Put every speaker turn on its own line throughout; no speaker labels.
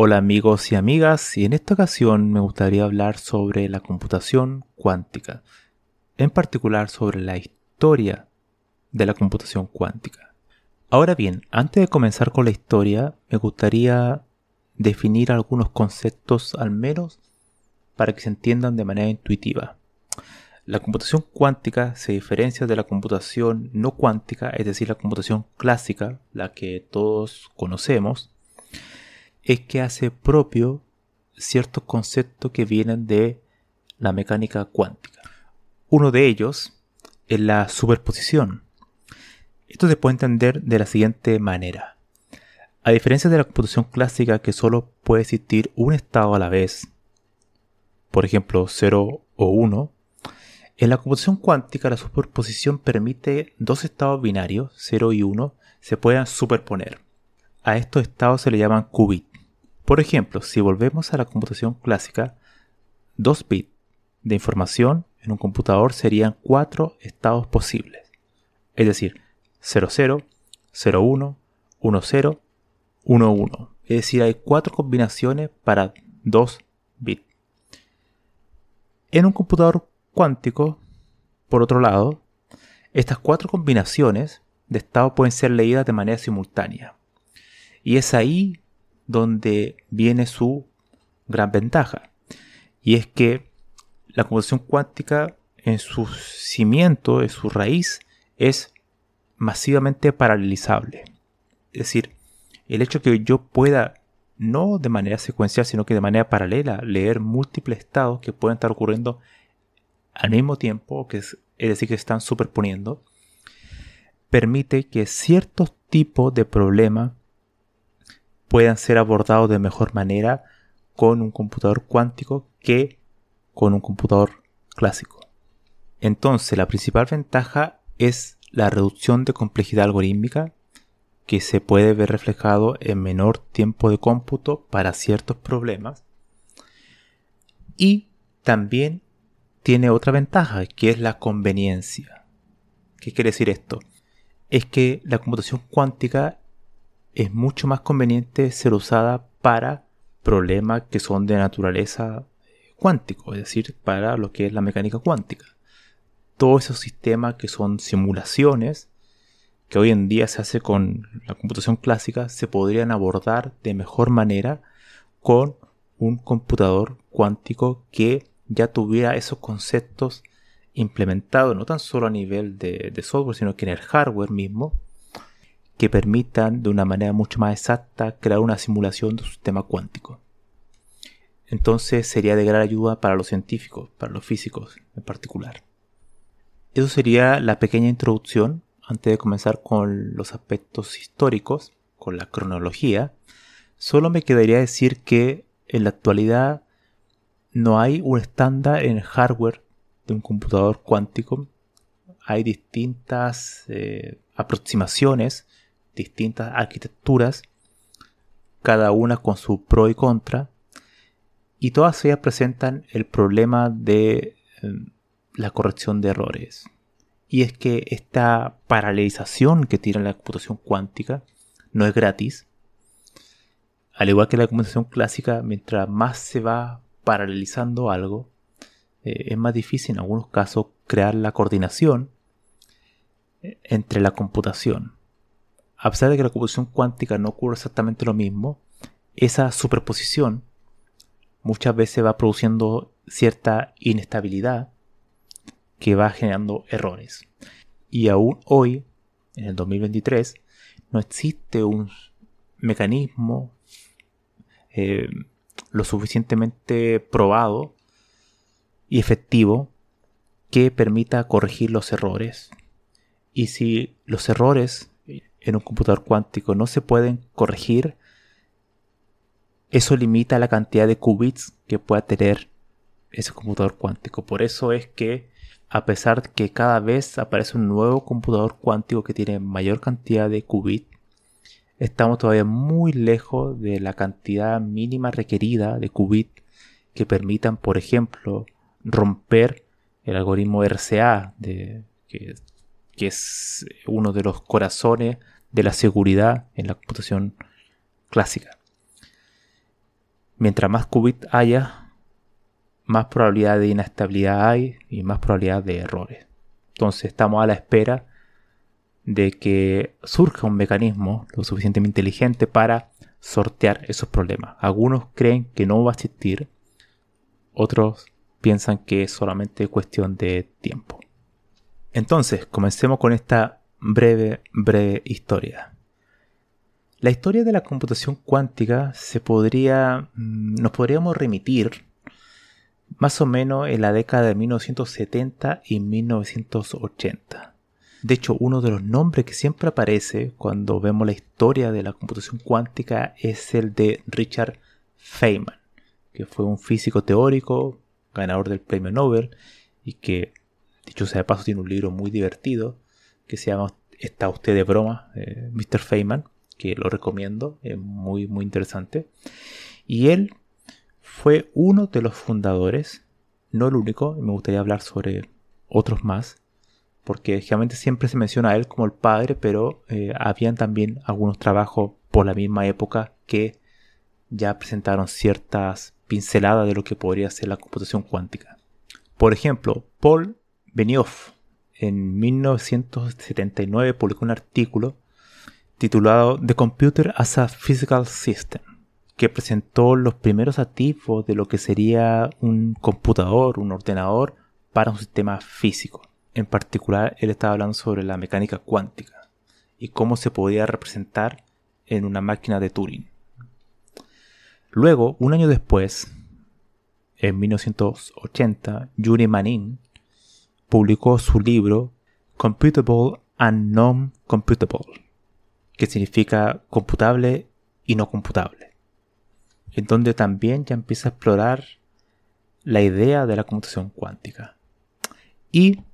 Hola amigos y amigas, y en esta ocasión me gustaría hablar sobre la computación cuántica, en particular sobre la historia de la computación cuántica. Ahora bien, antes de comenzar con la historia, me gustaría definir algunos conceptos al menos para que se entiendan de manera intuitiva. La computación cuántica se diferencia de la computación no cuántica, es decir, la computación clásica, la que todos conocemos, es que hace propio ciertos conceptos que vienen de la mecánica cuántica. Uno de ellos es la superposición. Esto se puede entender de la siguiente manera. A diferencia de la computación clásica que solo puede existir un estado a la vez, por ejemplo 0 o 1, en la computación cuántica la superposición permite dos estados binarios, 0 y 1, se puedan superponer. A estos estados se le llaman qubits. Por ejemplo, si volvemos a la computación clásica, 2 bits de información en un computador serían 4 estados posibles. Es decir, 00, 01, 10, 11. Es decir, hay 4 combinaciones para 2 bits. En un computador cuántico, por otro lado, estas 4 combinaciones de estado pueden ser leídas de manera simultánea. Y es ahí donde viene su gran ventaja. Y es que la computación cuántica en su cimiento, en su raíz, es masivamente paralelizable. Es decir, el hecho que yo pueda, no de manera secuencial, sino que de manera paralela, leer múltiples estados que pueden estar ocurriendo al mismo tiempo, que es, decir, que están superponiendo, permite que ciertos tipos de problemas puedan ser abordados de mejor manera con un computador cuántico que con un computador clásico. Entonces, la principal ventaja es la reducción de complejidad algorítmica que se puede ver reflejado en menor tiempo de cómputo para ciertos problemas. Y también tiene otra ventaja, que es la conveniencia. ¿Qué quiere decir esto? Es que la computación cuántica es mucho más conveniente ser usada para problemas que son de naturaleza cuántico, es decir, para lo que es la mecánica cuántica. Todos esos sistemas que son simulaciones, que hoy en día se hace con la computación clásica, se podrían abordar de mejor manera con un computador cuántico que ya tuviera esos conceptos implementados, no tan solo a nivel de, de software, sino que en el hardware mismo, que permitan de una manera mucho más exacta crear una simulación de un sistema cuántico. Entonces sería de gran ayuda para los científicos, para los físicos en particular. Eso sería la pequeña introducción antes de comenzar con los aspectos históricos, con la cronología. Solo me quedaría decir que en la actualidad no hay un estándar en el hardware de un computador cuántico. Hay distintas eh, aproximaciones distintas arquitecturas, cada una con su pro y contra, y todas ellas presentan el problema de em, la corrección de errores. Y es que esta paralelización que tiene la computación cuántica no es gratis. Al igual que la computación clásica, mientras más se va paralelizando algo, eh, es más difícil en algunos casos crear la coordinación eh, entre la computación a pesar de que la computación cuántica no ocurre exactamente lo mismo, esa superposición muchas veces va produciendo cierta inestabilidad que va generando errores. Y aún hoy, en el 2023, no existe un mecanismo eh, lo suficientemente probado y efectivo que permita corregir los errores. Y si los errores en un computador cuántico no se pueden corregir, eso limita la cantidad de qubits que pueda tener ese computador cuántico. Por eso es que a pesar de que cada vez aparece un nuevo computador cuántico que tiene mayor cantidad de qubits, estamos todavía muy lejos de la cantidad mínima requerida de qubits que permitan, por ejemplo, romper el algoritmo RCA, de, que, que es uno de los corazones de la seguridad en la computación clásica. Mientras más qubits haya, más probabilidad de inestabilidad hay y más probabilidad de errores. Entonces estamos a la espera de que surja un mecanismo lo suficientemente inteligente para sortear esos problemas. Algunos creen que no va a existir, otros piensan que es solamente cuestión de tiempo. Entonces, comencemos con esta breve, breve historia. La historia de la computación cuántica se podría, mm, nos podríamos remitir más o menos en la década de 1970 y 1980. De hecho, uno de los nombres que siempre aparece cuando vemos la historia de la computación cuántica es el de Richard Feynman, que fue un físico teórico, ganador del premio Nobel, y que, dicho sea de paso, tiene un libro muy divertido que se llama Está usted de broma, eh, Mr. Feynman, que lo recomiendo, es muy, muy interesante. Y él fue uno de los fundadores, no el único, me gustaría hablar sobre otros más, porque generalmente siempre se menciona a él como el padre, pero eh, habían también algunos trabajos por la misma época que ya presentaron ciertas pinceladas de lo que podría ser la computación cuántica. Por ejemplo, Paul Benioff en 1979 publicó un artículo titulado The Computer as a Physical System que presentó los primeros atisbos de lo que sería un computador, un ordenador para un sistema físico. En particular, él estaba hablando sobre la mecánica cuántica y cómo se podía representar en una máquina de Turing. Luego, un año después, en 1980, Yuri Manin publicó su libro Computable and Non-Computable, que significa computable y no computable en donde también ya empieza a explorar la idea de la computación cuántica. Y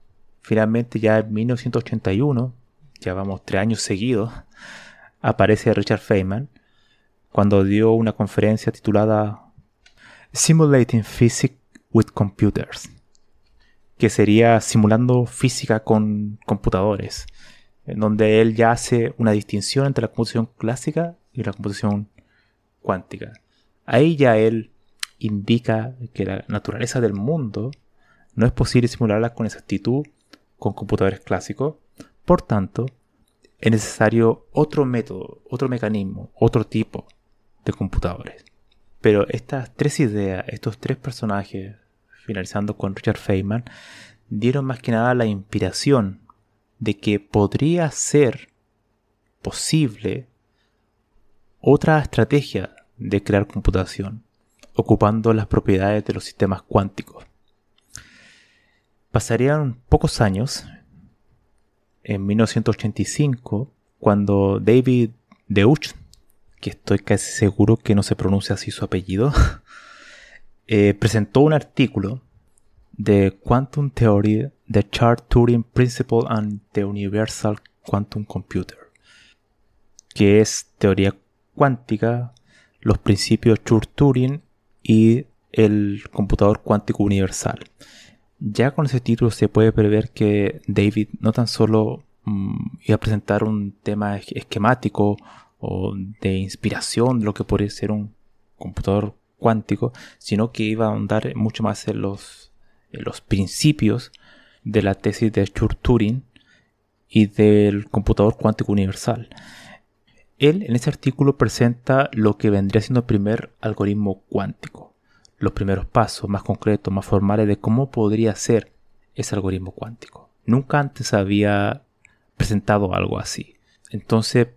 finalmente ya en 1981, ya vamos tres años seguidos, aparece Richard Feynman cuando dio una conferencia titulada Simulating Physics with Computers, que sería simulando física con computadores, en donde él ya hace una distinción entre la computación clásica y la computación cuántica. Ahí ya él indica que la naturaleza del mundo no es posible simularla con exactitud con computadores clásicos. Por tanto, es necesario otro método, otro mecanismo, otro tipo de computadores. Pero estas tres ideas, estos tres personajes, finalizando con Richard Feynman, dieron más que nada la inspiración de que podría ser posible otra estrategia de crear computación, ocupando las propiedades de los sistemas cuánticos. Pasarían pocos años, en 1985, cuando David Deutsch, que estoy casi seguro que no se pronuncia así su apellido, eh, presentó un artículo de Quantum Theory, The Chart Turing Principle and the Universal Quantum Computer, que es teoría cuántica los principios Church-Turing y el computador cuántico universal. Ya con ese título se puede prever que David no tan solo mm, iba a presentar un tema esquemático o de inspiración de lo que podría ser un computador cuántico, sino que iba a ahondar mucho más en los, los principios de la tesis de Church-Turing y del computador cuántico universal. Él en ese artículo presenta lo que vendría siendo el primer algoritmo cuántico, los primeros pasos más concretos, más formales de cómo podría ser ese algoritmo cuántico. Nunca antes había presentado algo así. Entonces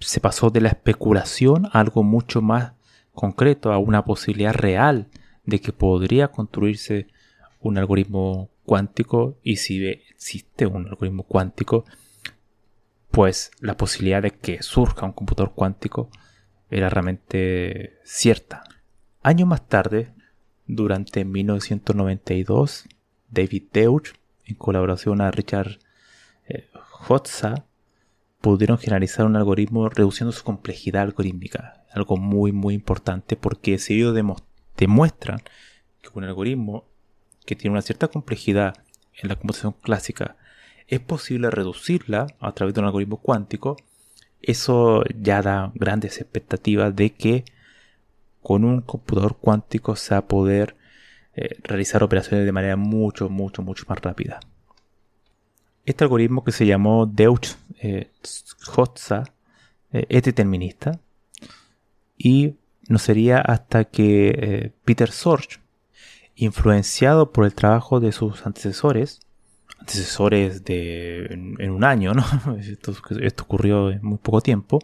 se pasó de la especulación a algo mucho más concreto, a una posibilidad real de que podría construirse un algoritmo cuántico y si existe un algoritmo cuántico, pues la posibilidad de que surja un computador cuántico era realmente cierta. Años más tarde, durante 1992, David Deutsch, en colaboración a Richard eh, Hotza, pudieron generalizar un algoritmo reduciendo su complejidad algorítmica. Algo muy muy importante porque si ellos demuestran que un algoritmo que tiene una cierta complejidad en la computación clásica es posible reducirla a través de un algoritmo cuántico, eso ya da grandes expectativas de que con un computador cuántico se va a poder eh, realizar operaciones de manera mucho, mucho, mucho más rápida. Este algoritmo que se llamó Deutsch eh, eh, es determinista y no sería hasta que eh, Peter Sorge, influenciado por el trabajo de sus antecesores, antecesores de en, un año, ¿no? esto, ocurrió en muy poco tiempo.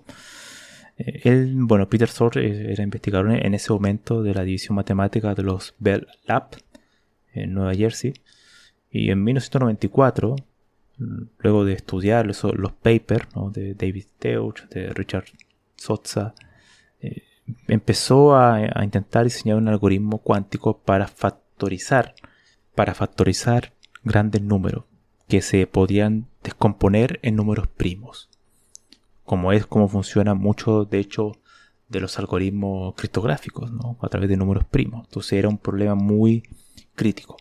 él, bueno, Peter Sorge era investigador en ese momento de la división matemática de los Bell Lab en Nueva Jersey. Y en 1994 luego de estudiar los, papers de David Deutsch, de Richard Sotza, eh, empezó a, intentar diseñar un algoritmo cuántico para factorizar, para factorizar grandes números que se podían descomponer en números primos. Como es como funciona mucho, de hecho, de los algoritmos criptográficos, a través de números primos. Entonces era un problema muy crítico.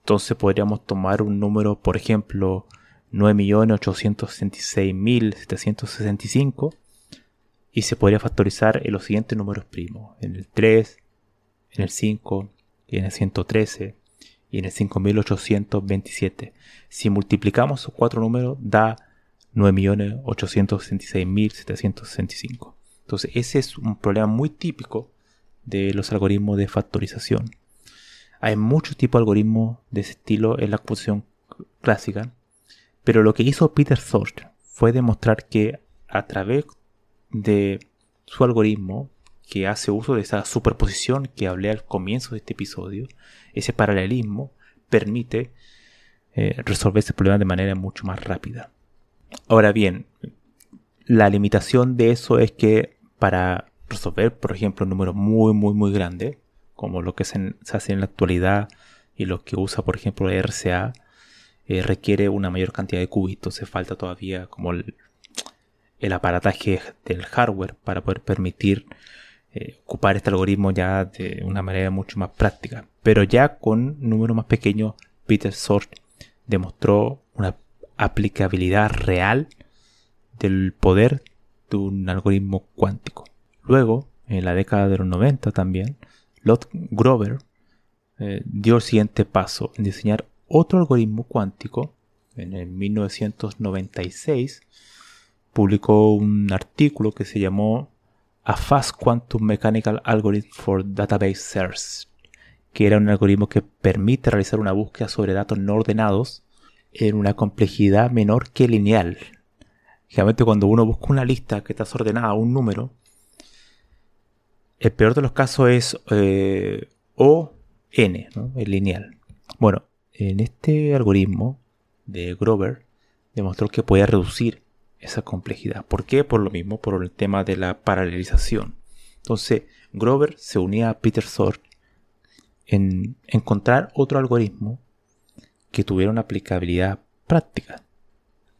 Entonces podríamos tomar un número, por ejemplo, 9.866.765 y se podría factorizar en los siguientes números primos, en el 3, en el 5 y en el 113 y en el 5827. Si multiplicamos esos cuatro números da 9.866.765. Entonces ese es un problema muy típico de los algoritmos de factorización. Hay muchos tipos de algoritmos de ese estilo en la computación clásica, pero lo que hizo Peter Thorst fue demostrar que a través de su algoritmo, que hace uso de esa superposición que hablé al comienzo de este episodio, ese paralelismo, permite eh, resolver ese problema de manera mucho más rápida. Ahora bien, la limitación de eso es que para resolver, por ejemplo, un número muy, muy, muy grande, como lo que se, hace en la actualidad y lo que usa, por ejemplo, RCA, eh, requiere una mayor cantidad de cubitos. Se falta todavía como el, aparataje del hardware para poder permitir eh, ocupar este algoritmo ya de una manera mucho más práctica. Pero ya con números más pequeños, Peter Sort demostró una aplicabilidad real del poder de un algoritmo cuántico. Luego, en la década de los 90 también, Lot Grover eh, dio el siguiente paso en diseñar otro algoritmo cuántico. En el 1996 publicó un artículo que se llamó A Fast Quantum Mechanical Algorithm for Database Search, que era un algoritmo que permite realizar una búsqueda sobre datos no ordenados en una complejidad menor que lineal. Generalmente cuando uno busca una lista que está desordenada, un número, el peor de los casos es eh, O, N, el lineal. Bueno, en este algoritmo de Grover demostró que podía reducir esa complejidad. ¿Por qué? Por lo mismo, por el tema de la paralelización. Entonces, Grover se unía a Peter Thorpe en encontrar otro algoritmo que tuviera una aplicabilidad práctica.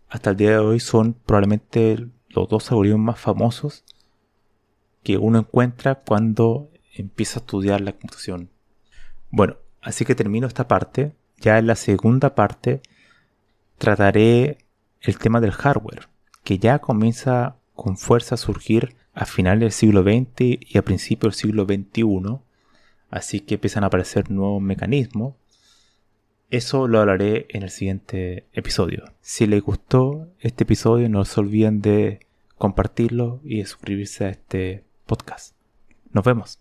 Hasta el día de hoy son probablemente los dos algoritmos más famosos que uno encuentra cuando empieza a estudiar la computación. Bueno, así que termino esta parte. Ya en la segunda parte trataré el tema del hardware, que ya comienza con fuerza a surgir a finales del siglo XX y a principios del siglo XXI. Así que empiezan a aparecer nuevos mecanismos. Eso lo hablaré en el siguiente episodio. Si les gustó este episodio, no se olviden de compartirlo y suscribirse a este podcast. Nos vemos.